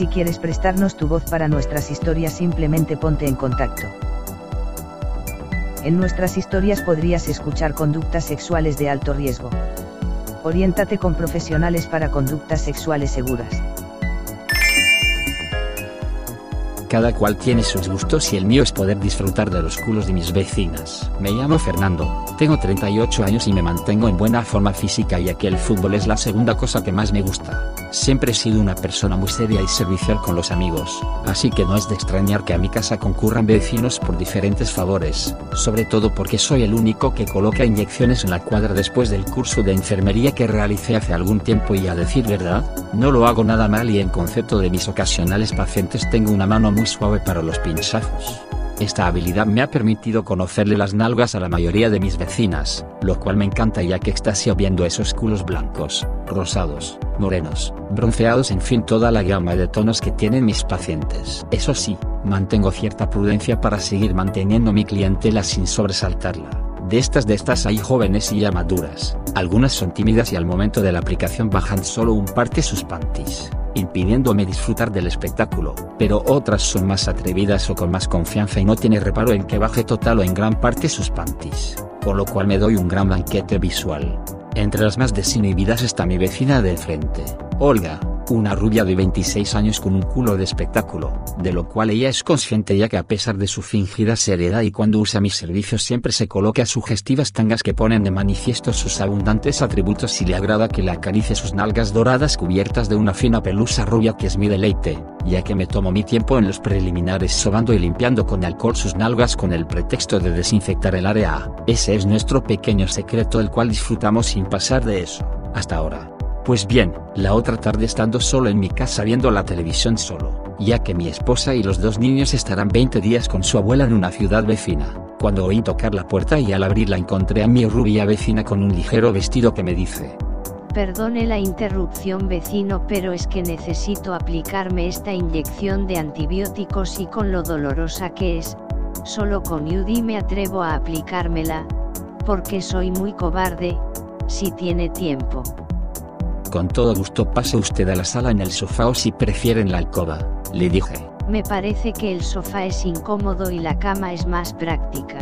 Si quieres prestarnos tu voz para nuestras historias simplemente ponte en contacto. En nuestras historias podrías escuchar conductas sexuales de alto riesgo. Oriéntate con profesionales para conductas sexuales seguras. Cada cual tiene sus gustos y el mío es poder disfrutar de los culos de mis vecinas. Me llamo Fernando, tengo 38 años y me mantengo en buena forma física ya que el fútbol es la segunda cosa que más me gusta. Siempre he sido una persona muy seria y servicial con los amigos, así que no es de extrañar que a mi casa concurran vecinos por diferentes favores, sobre todo porque soy el único que coloca inyecciones en la cuadra después del curso de enfermería que realicé hace algún tiempo y a decir verdad, no lo hago nada mal y en concepto de mis ocasionales pacientes tengo una mano muy suave para los pinchazos. Esta habilidad me ha permitido conocerle las nalgas a la mayoría de mis vecinas, lo cual me encanta ya que extasio viendo esos culos blancos, rosados, morenos, bronceados, en fin toda la gama de tonos que tienen mis pacientes. Eso sí, mantengo cierta prudencia para seguir manteniendo mi clientela sin sobresaltarla. De estas de estas hay jóvenes y ya maduras, algunas son tímidas y al momento de la aplicación bajan solo un parte sus panties impidiéndome disfrutar del espectáculo, pero otras son más atrevidas o con más confianza y no tiene reparo en que baje total o en gran parte sus panties, por lo cual me doy un gran banquete visual. Entre las más desinhibidas está mi vecina del frente, Olga, una rubia de 26 años con un culo de espectáculo, de lo cual ella es consciente ya que a pesar de su fingida seriedad y cuando usa mis servicios siempre se coloca sugestivas tangas que ponen de manifiesto sus abundantes atributos y le agrada que le acaricie sus nalgas doradas cubiertas de una fina pelusa rubia que es mi deleite, ya que me tomo mi tiempo en los preliminares sobando y limpiando con alcohol sus nalgas con el pretexto de desinfectar el área. Ese es nuestro pequeño secreto el cual disfrutamos sin pasar de eso, hasta ahora. Pues bien, la otra tarde estando solo en mi casa viendo la televisión solo, ya que mi esposa y los dos niños estarán 20 días con su abuela en una ciudad vecina, cuando oí tocar la puerta y al abrirla encontré a mi rubia vecina con un ligero vestido que me dice, Perdone la interrupción vecino pero es que necesito aplicarme esta inyección de antibióticos y con lo dolorosa que es, solo con UDI me atrevo a aplicármela, porque soy muy cobarde, si tiene tiempo. Con todo gusto pase usted a la sala en el sofá o si prefieren la alcoba, le dije. Me parece que el sofá es incómodo y la cama es más práctica.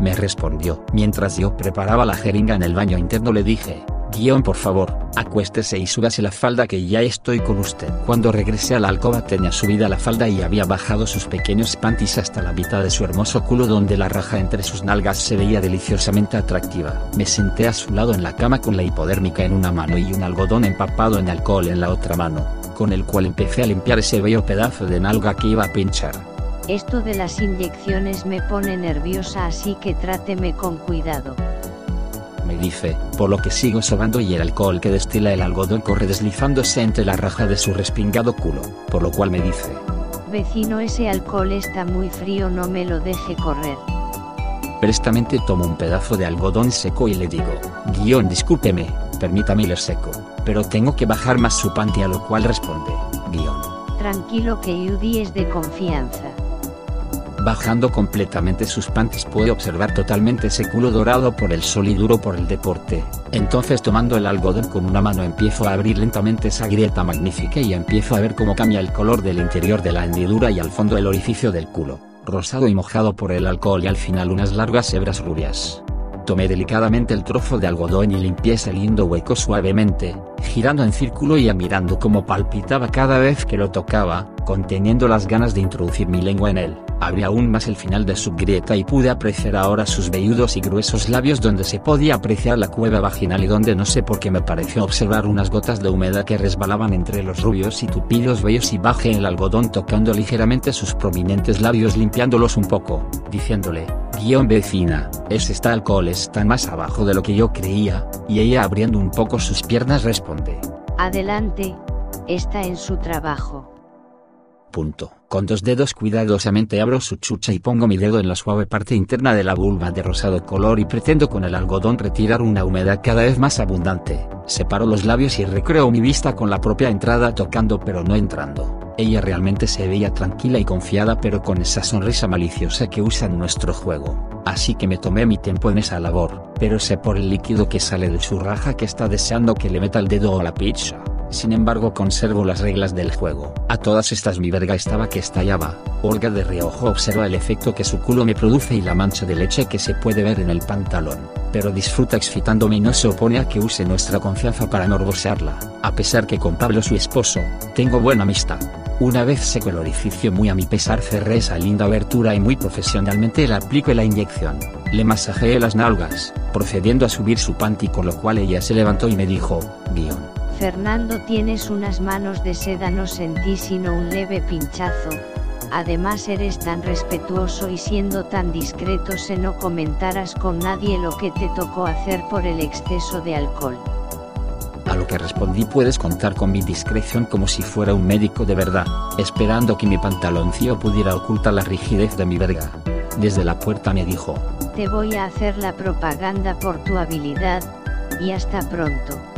Me respondió. Mientras yo preparaba la jeringa en el baño interno le dije, guion por favor, acuéstese y súbase la falda que ya estoy con usted. Cuando regresé a la alcoba tenía subida la falda y había bajado sus pequeños panties hasta la mitad de su hermoso culo donde la raja entre sus nalgas se veía deliciosamente atractiva. Me senté a su lado en la cama con la hipodérmica en una mano y un algodón empapado en alcohol en la otra mano, con el cual empecé a limpiar ese bello pedazo de nalga que iba a pinchar. Esto de las inyecciones me pone nerviosa así que tráteme con cuidado me dice, por lo que sigo sobando y el alcohol que destila el algodón corre deslizándose entre la raja de su respingado culo, por lo cual me dice, Vecino ese alcohol está muy frío no me lo deje correr. Prestamente tomo un pedazo de algodón seco y le digo, guion discúlpeme, permítame ir seco, pero tengo que bajar más su panty a lo cual responde, guion. Tranquilo que Yudi es de confianza. Bajando completamente sus panties puede observar totalmente ese culo dorado por el sol y duro por el deporte. Entonces tomando el algodón con una mano empiezo a abrir lentamente esa grieta magnífica y empiezo a ver cómo cambia el color del interior de la hendidura y al fondo el orificio del culo, rosado y mojado por el alcohol y al final unas largas hebras rubias. Tomé delicadamente el trozo de algodón y limpié ese lindo hueco suavemente, girando en círculo y admirando cómo palpitaba cada vez que lo tocaba, conteniendo las ganas de introducir mi lengua en él. Abrí aún más el final de su grieta y pude apreciar ahora sus velludos y gruesos labios donde se podía apreciar la cueva vaginal y donde no sé por qué me pareció observar unas gotas de humedad que resbalaban entre los rubios y tupidos vellos y bajé el algodón tocando ligeramente sus prominentes labios limpiándolos un poco, diciéndole, guion vecina, ese está alcohol está más abajo de lo que yo creía, y ella abriendo un poco sus piernas Adelante, está en su trabajo. Punto. Con dos dedos cuidadosamente abro su chucha y pongo mi dedo en la suave parte interna de la vulva de rosado color y pretendo con el algodón retirar una humedad cada vez más abundante. Separo los labios y recreo mi vista con la propia entrada tocando pero no entrando. Ella realmente se veía tranquila y confiada pero con esa sonrisa maliciosa que usa en nuestro juego. Así que me tomé mi tiempo en esa labor, pero sé por el líquido que sale de su raja que está deseando que le meta el dedo a la pizza. Sin embargo conservo las reglas del juego. A todas estas mi verga estaba que estallaba. Olga de reojo observa el efecto que su culo me produce y la mancha de leche que se puede ver en el pantalón. Pero disfruta excitándome y no se opone a que use nuestra confianza para morbosearla. A pesar que con Pablo su esposo, tengo buena amistad. Una vez seco el orificio muy a mi pesar cerré esa linda abertura y muy profesionalmente le aplico la inyección. Le masajeé las nalgas, procediendo a subir su panty con lo cual ella se levantó y me dijo, guion. Fernando tienes unas manos de seda no sentí sino un leve pinchazo, además eres tan respetuoso y siendo tan discreto se no comentaras con nadie lo que te tocó hacer por el exceso de alcohol. A lo que respondí puedes contar con mi discreción como si fuera un médico de verdad, esperando que mi pantaloncillo pudiera ocultar la rigidez de mi verga. Desde la puerta me dijo, Te voy a hacer la propaganda por tu habilidad, y hasta pronto.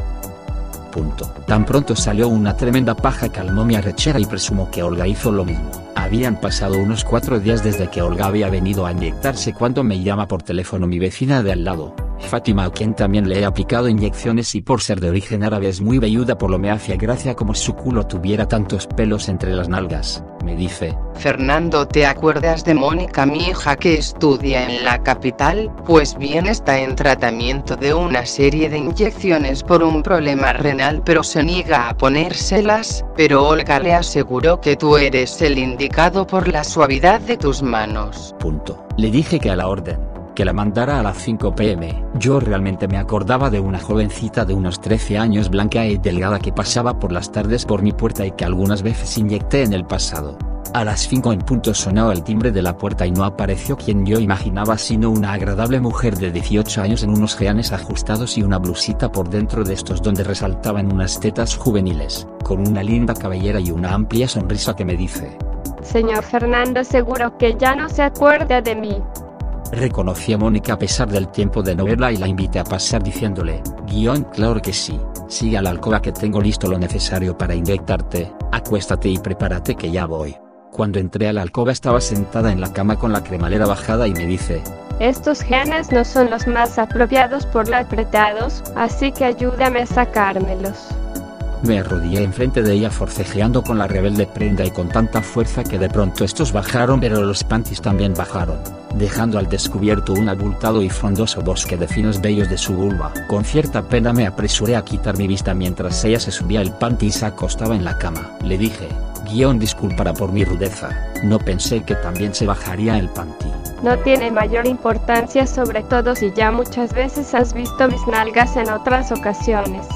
Punto. Tan pronto salió una tremenda paja calmó mi arrechera y presumo que Olga hizo lo mismo. Habían pasado unos cuatro días desde que Olga había venido a inyectarse cuando me llama por teléfono mi vecina de al lado, Fátima a quien también le he aplicado inyecciones y por ser de origen árabe es muy velluda por lo me hacía gracia como su culo tuviera tantos pelos entre las nalgas, me dice. Fernando, ¿te acuerdas de Mónica, mi hija que estudia en la capital? Pues bien está en tratamiento de una serie de inyecciones por un problema renal pero se niega a ponérselas, pero Olga le aseguró que tú eres el indicado por la suavidad de tus manos. Punto. Le dije que a la orden que la mandara a las 5 pm. Yo realmente me acordaba de una jovencita de unos 13 años blanca y delgada que pasaba por las tardes por mi puerta y que algunas veces inyecté en el pasado. A las 5 en punto sonó el timbre de la puerta y no apareció quien yo imaginaba sino una agradable mujer de 18 años en unos geanes ajustados y una blusita por dentro de estos donde resaltaban unas tetas juveniles, con una linda cabellera y una amplia sonrisa que me dice. Señor Fernando seguro que ya no se acuerda de mí. Reconocí a Mónica a pesar del tiempo de novela y la invité a pasar diciéndole, guion claro que sí, sigue a la alcoba que tengo listo lo necesario para inyectarte, acuéstate y prepárate que ya voy. Cuando entré a la alcoba estaba sentada en la cama con la cremalera bajada y me dice, estos genes no son los más apropiados por apretados, así que ayúdame a sacármelos. Me arrodillé enfrente de ella forcejeando con la rebelde prenda y con tanta fuerza que de pronto estos bajaron pero los panties también bajaron, dejando al descubierto un abultado y frondoso bosque de finos vellos de su vulva. Con cierta pena me apresuré a quitar mi vista mientras ella se subía el panty y se acostaba en la cama. Le dije, guion disculpara por mi rudeza, no pensé que también se bajaría el panty. No tiene mayor importancia sobre todo si ya muchas veces has visto mis nalgas en otras ocasiones.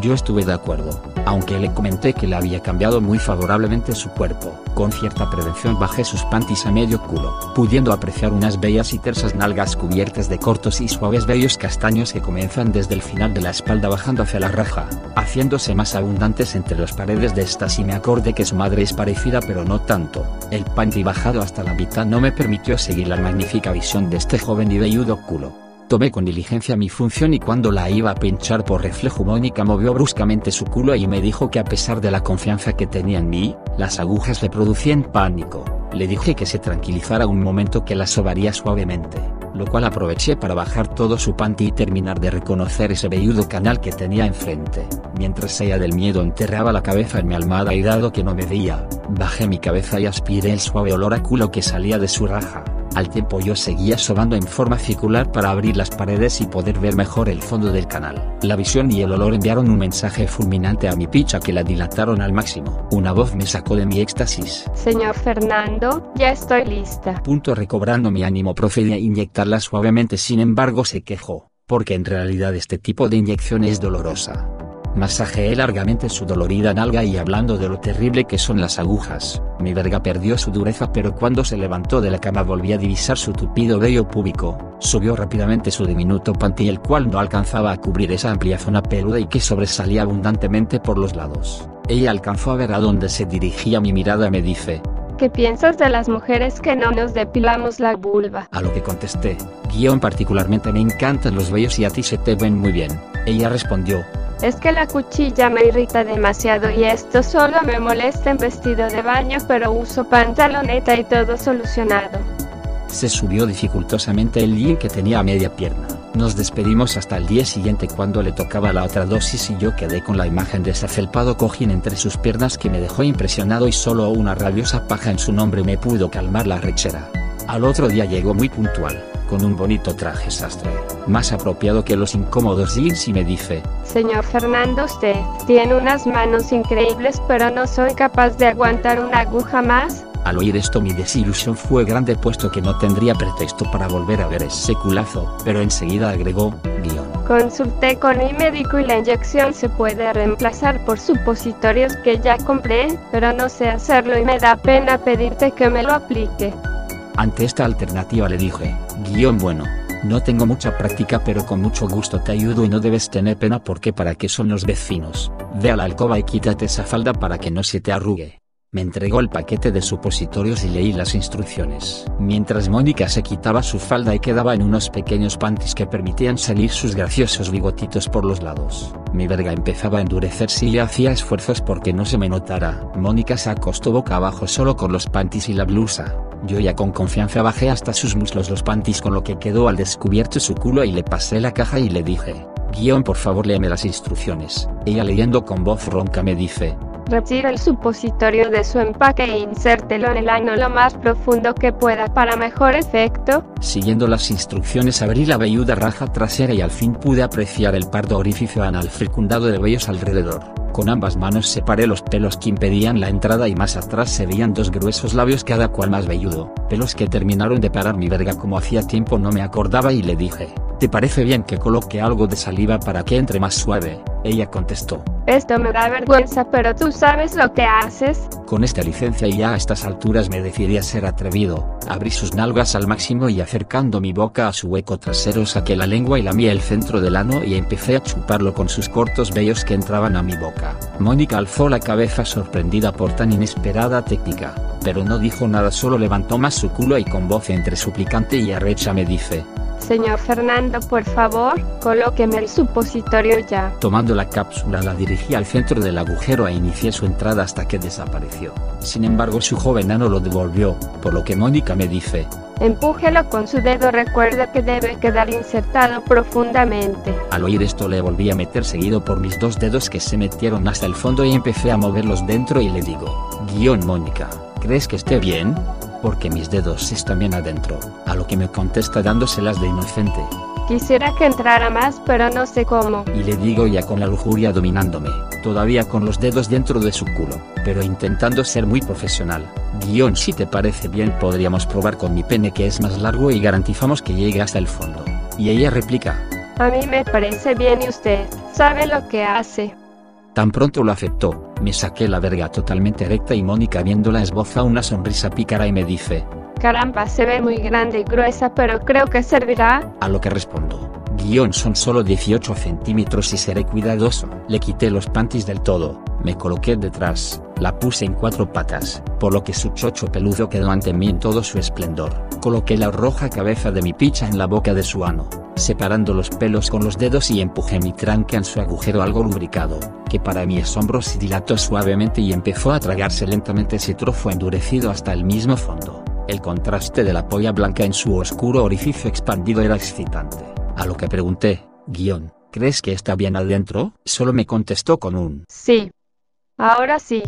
Yo estuve de acuerdo, aunque le comenté que le había cambiado muy favorablemente su cuerpo. Con cierta prevención bajé sus panties a medio culo, pudiendo apreciar unas bellas y tersas nalgas cubiertas de cortos y suaves vellos castaños que comienzan desde el final de la espalda bajando hacia la raja, haciéndose más abundantes entre las paredes de estas y me acordé que su madre es parecida pero no tanto. El panty bajado hasta la mitad no me permitió seguir la magnífica visión de este joven y velludo culo. Tomé con diligencia mi función y cuando la iba a pinchar por reflejo Mónica movió bruscamente su culo y me dijo que a pesar de la confianza que tenía en mí, las agujas le producían pánico. Le dije que se tranquilizara un momento que la sobaría suavemente, lo cual aproveché para bajar todo su panty y terminar de reconocer ese velludo canal que tenía enfrente. Mientras ella del miedo enterraba la cabeza en mi almohada y dado que no me veía, bajé mi cabeza y aspiré el suave olor a culo que salía de su raja. Al tiempo yo seguía sobando en forma circular para abrir las paredes y poder ver mejor el fondo del canal. La visión y el olor enviaron un mensaje fulminante a mi picha que la dilataron al máximo. Una voz me sacó de mi éxtasis. Señor Fernando, ya estoy lista. Punto recobrando mi ánimo procedí a inyectarla suavemente sin embargo se quejó, porque en realidad este tipo de inyección es dolorosa. Masajeé largamente su dolorida nalga y hablando de lo terrible que son las agujas, mi verga perdió su dureza pero cuando se levantó de la cama volví a divisar su tupido vello púbico, subió rápidamente su diminuto panty el cual no alcanzaba a cubrir esa amplia zona peluda y que sobresalía abundantemente por los lados. Ella alcanzó a ver a dónde se dirigía mi mirada y me dice, ¿Qué piensas de las mujeres que no nos depilamos la vulva? A lo que contesté, guion particularmente me encantan los vellos y a ti se te ven muy bien. Ella respondió, es que la cuchilla me irrita demasiado y esto solo me molesta en vestido de baño pero uso pantaloneta y todo solucionado. Se subió dificultosamente el jean que tenía a media pierna. Nos despedimos hasta el día siguiente cuando le tocaba la otra dosis y yo quedé con la imagen de ese felpado cojín entre sus piernas que me dejó impresionado y solo una rabiosa paja en su nombre me pudo calmar la rechera. Al otro día llegó muy puntual con un bonito traje sastre, más apropiado que los incómodos jeans y me dice, Señor Fernando usted tiene unas manos increíbles pero no soy capaz de aguantar una aguja más. Al oír esto mi desilusión fue grande puesto que no tendría pretexto para volver a ver ese culazo, pero enseguida agregó, guion. Consulté con mi médico y la inyección se puede reemplazar por supositorios que ya compré, pero no sé hacerlo y me da pena pedirte que me lo aplique. Ante esta alternativa le dije, guion bueno, no tengo mucha práctica pero con mucho gusto te ayudo y no debes tener pena porque para qué son los vecinos, ve a la alcoba y quítate esa falda para que no se te arrugue. Me entregó el paquete de supositorios y leí las instrucciones. Mientras Mónica se quitaba su falda y quedaba en unos pequeños panties que permitían salir sus graciosos bigotitos por los lados. Mi verga empezaba a endurecerse y hacía esfuerzos porque no se me notara. Mónica se acostó boca abajo solo con los panties y la blusa. Yo ya con confianza bajé hasta sus muslos los panties con lo que quedó al descubierto su culo y le pasé la caja y le dije, guion por favor léeme las instrucciones. Ella leyendo con voz ronca me dice, Retira el supositorio de su empaque e insértelo en el ano lo más profundo que pueda para mejor efecto. Siguiendo las instrucciones abrí la velluda raja trasera y al fin pude apreciar el pardo orificio anal fecundado de vellos alrededor. Con ambas manos separé los pelos que impedían la entrada y más atrás se veían dos gruesos labios cada cual más velludo, pelos que terminaron de parar mi verga como hacía tiempo no me acordaba y le dije, ¿te parece bien que coloque algo de saliva para que entre más suave? Ella contestó, esto me da vergüenza pero tú sabes lo que haces. Con esta licencia y ya a estas alturas me decidí a ser atrevido, abrí sus nalgas al máximo y acercando mi boca a su hueco trasero saqué la lengua y lamí el centro del ano y empecé a chuparlo con sus cortos vellos que entraban a mi boca. Mónica alzó la cabeza sorprendida por tan inesperada técnica, pero no dijo nada solo levantó más su culo y con voz entre suplicante y arrecha me dice, Señor Fernando, por favor, colóqueme el supositorio ya. Tomando la cápsula la dirigí al centro del agujero e inicié su entrada hasta que desapareció. Sin embargo su joven ano lo devolvió, por lo que Mónica me dice, Empújelo con su dedo, recuerda que debe quedar insertado profundamente. Al oír esto le volví a meter seguido por mis dos dedos que se metieron hasta el fondo y empecé a moverlos dentro y le digo, guion Mónica, ¿crees que esté bien? Porque mis dedos están bien adentro, a lo que me contesta dándoselas de inocente. Quisiera que entrara más, pero no sé cómo. Y le digo ya con la lujuria dominándome, todavía con los dedos dentro de su culo, pero intentando ser muy profesional. Guión, si te parece bien, podríamos probar con mi pene que es más largo y garantizamos que llegue hasta el fondo. Y ella replica. A mí me parece bien y usted sabe lo que hace. Tan pronto lo aceptó, me saqué la verga totalmente recta y Mónica viéndola esboza una sonrisa pícara y me dice, Caramba, se ve muy grande y gruesa, pero creo que servirá. A lo que respondo, guion son solo 18 centímetros y seré cuidadoso. Le quité los panties del todo, me coloqué detrás, la puse en cuatro patas, por lo que su chocho peludo quedó ante mí en todo su esplendor. Coloqué la roja cabeza de mi picha en la boca de su ano, separando los pelos con los dedos y empujé mi tranca en su agujero algo lubricado, que para mi asombro se dilató suavemente y empezó a tragarse lentamente ese trozo endurecido hasta el mismo fondo. El contraste de la polla blanca en su oscuro orificio expandido era excitante. A lo que pregunté, guion, ¿crees que está bien adentro? Solo me contestó con un sí. Ahora sí.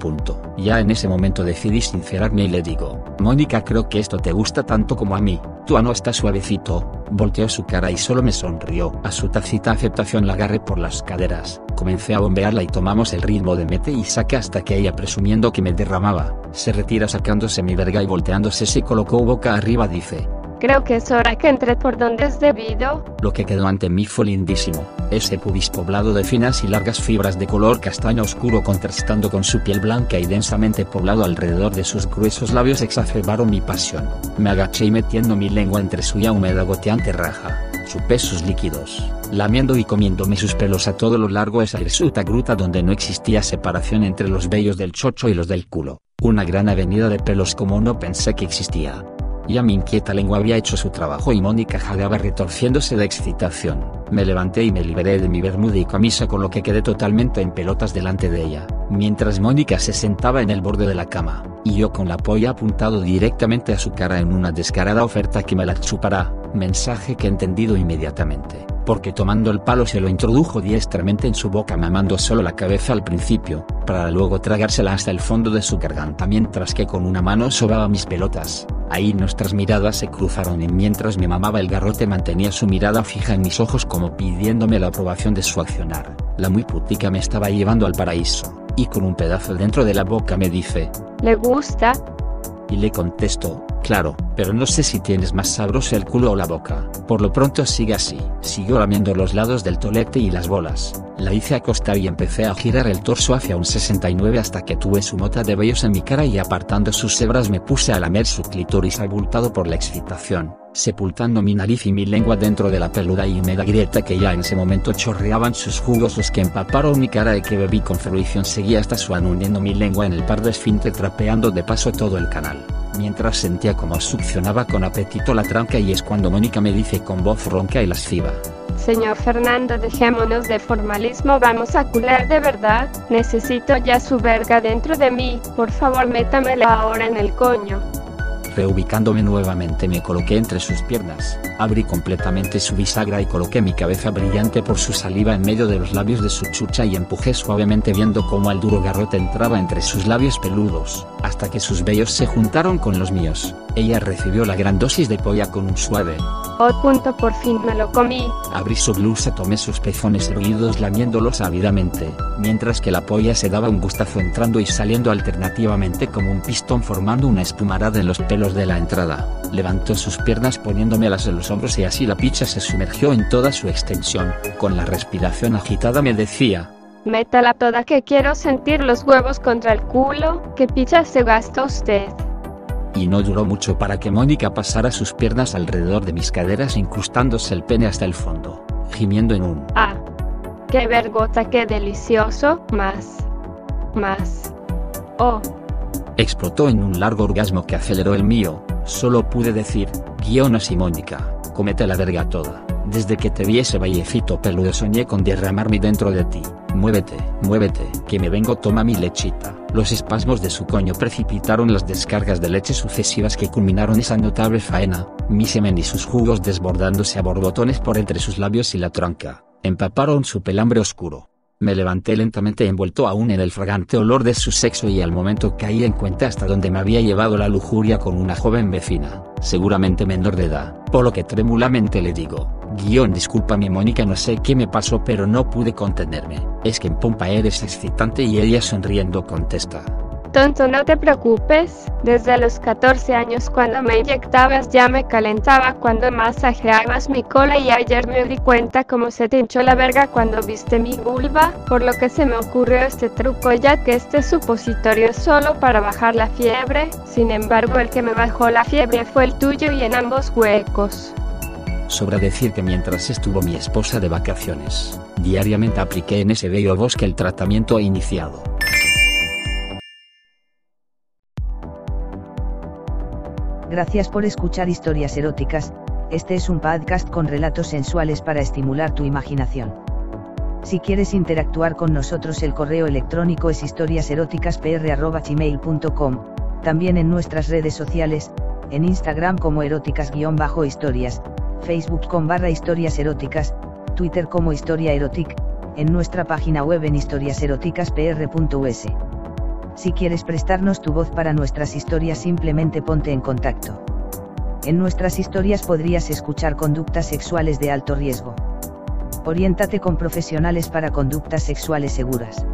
Punto. Ya en ese momento decidí sincerarme y le digo, Mónica creo que esto te gusta tanto como a mí, tu ano está suavecito, volteó su cara y solo me sonrió. A su tácita aceptación la agarré por las caderas, comencé a bombearla y tomamos el ritmo de mete y saque hasta que ella presumiendo que me derramaba, se retira sacándose mi verga y volteándose se colocó boca arriba dice, Creo que es hora que entre por donde es debido. Lo que quedó ante mí fue lindísimo, ese pubis poblado de finas y largas fibras de color castaño oscuro contrastando con su piel blanca y densamente poblado alrededor de sus gruesos labios exacerbaron mi pasión. Me agaché y metiendo mi lengua entre su ya húmeda goteante raja, chupé sus líquidos, lamiendo y comiéndome sus pelos a todo lo largo de esa hirsuta gruta donde no existía separación entre los vellos del chocho y los del culo, una gran avenida de pelos como no pensé que existía. Ya mi inquieta lengua había hecho su trabajo y Mónica jadeaba retorciéndose de excitación. Me levanté y me liberé de mi bermuda y camisa con lo que quedé totalmente en pelotas delante de ella, mientras Mónica se sentaba en el borde de la cama, y yo con la polla apuntado directamente a su cara en una descarada oferta que me la chupará, mensaje que he entendido inmediatamente, porque tomando el palo se lo introdujo diestramente en su boca mamando solo la cabeza al principio, para luego tragársela hasta el fondo de su garganta mientras que con una mano sobaba mis pelotas. Ahí nuestras miradas se cruzaron y mientras me mamaba el garrote mantenía su mirada fija en mis ojos como pidiéndome la aprobación de su accionar. La muy putica me estaba llevando al paraíso, y con un pedazo dentro de la boca me dice, ¿Le gusta? Y le contesto, claro, pero no sé si tienes más sabroso el culo o la boca. Por lo pronto sigue así. Siguió lamiendo los lados del tolete y las bolas. La hice acostar y empecé a girar el torso hacia un 69 hasta que tuve su mota de vellos en mi cara y apartando sus hebras me puse a lamer su clítoris abultado por la excitación, sepultando mi nariz y mi lengua dentro de la peluda y húmeda grieta que ya en ese momento chorreaban sus jugos los que empaparon mi cara y que bebí con fruición seguía hasta su hundiendo mi lengua en el par de esfínter trapeando de paso todo el canal mientras sentía como succionaba con apetito la tranca y es cuando Mónica me dice con voz ronca y lasciva. Señor Fernando, dejémonos de formalismo, vamos a cular de verdad. Necesito ya su verga dentro de mí. Por favor, métamela ahora en el coño. Reubicándome nuevamente me coloqué entre sus piernas, abrí completamente su bisagra y coloqué mi cabeza brillante por su saliva en medio de los labios de su chucha y empujé suavemente viendo cómo el duro garrote entraba entre sus labios peludos, hasta que sus vellos se juntaron con los míos. Ella recibió la gran dosis de polla con un suave. Oh punto, por fin me lo comí. Abrí su blusa, tomé sus pezones erguidos lamiéndolos ávidamente, mientras que la polla se daba un gustazo entrando y saliendo alternativamente como un pistón formando una espumarada en los pelos de la entrada. Levantó sus piernas poniéndomelas en los hombros y así la picha se sumergió en toda su extensión. Con la respiración agitada me decía, Métala toda que quiero sentir los huevos contra el culo. ¿Qué picha se gasta usted? Y no duró mucho para que Mónica pasara sus piernas alrededor de mis caderas incrustándose el pene hasta el fondo, gimiendo en un Ah, qué vergota, qué delicioso. Más. Más. Oh, explotó en un largo orgasmo que aceleró el mío, solo pude decir, guionas y Mónica, comete la verga toda. Desde que te vi ese vallecito peludo soñé con derramarme dentro de ti. Muévete, muévete, que me vengo toma mi lechita. Los espasmos de su coño precipitaron las descargas de leche sucesivas que culminaron esa notable faena, mi semen y sus jugos desbordándose a borbotones por entre sus labios y la tronca, empaparon su pelambre oscuro. Me levanté lentamente envuelto aún en el fragante olor de su sexo y al momento caí en cuenta hasta donde me había llevado la lujuria con una joven vecina, seguramente menor de edad, por lo que trémulamente le digo, guion discúlpame Mónica no sé qué me pasó pero no pude contenerme, es que en pompa eres excitante y ella sonriendo contesta, tonto, no te preocupes. Desde los 14 años cuando me inyectabas ya me calentaba. Cuando masajeabas mi cola y ayer me di cuenta cómo se te hinchó la verga cuando viste mi vulva, por lo que se me ocurrió este truco ya que este supositorio es solo para bajar la fiebre, sin embargo el que me bajó la fiebre fue el tuyo y en ambos huecos. Sobra decir que mientras estuvo mi esposa de vacaciones, diariamente apliqué en ese bello bosque el tratamiento iniciado. Gracias por escuchar historias eróticas, este es un podcast con relatos sensuales para estimular tu imaginación. Si quieres interactuar con nosotros el correo electrónico es historiaseroticaspr.gmail.com, también en nuestras redes sociales, en Instagram como eróticas-historias, Facebook con barra historias eróticas, Twitter como historia erotic, en nuestra página web en historiaseroticaspr.us. Si quieres prestarnos tu voz para nuestras historias simplemente ponte en contacto. En nuestras historias podrías escuchar conductas sexuales de alto riesgo. Oriéntate con profesionales para conductas sexuales seguras.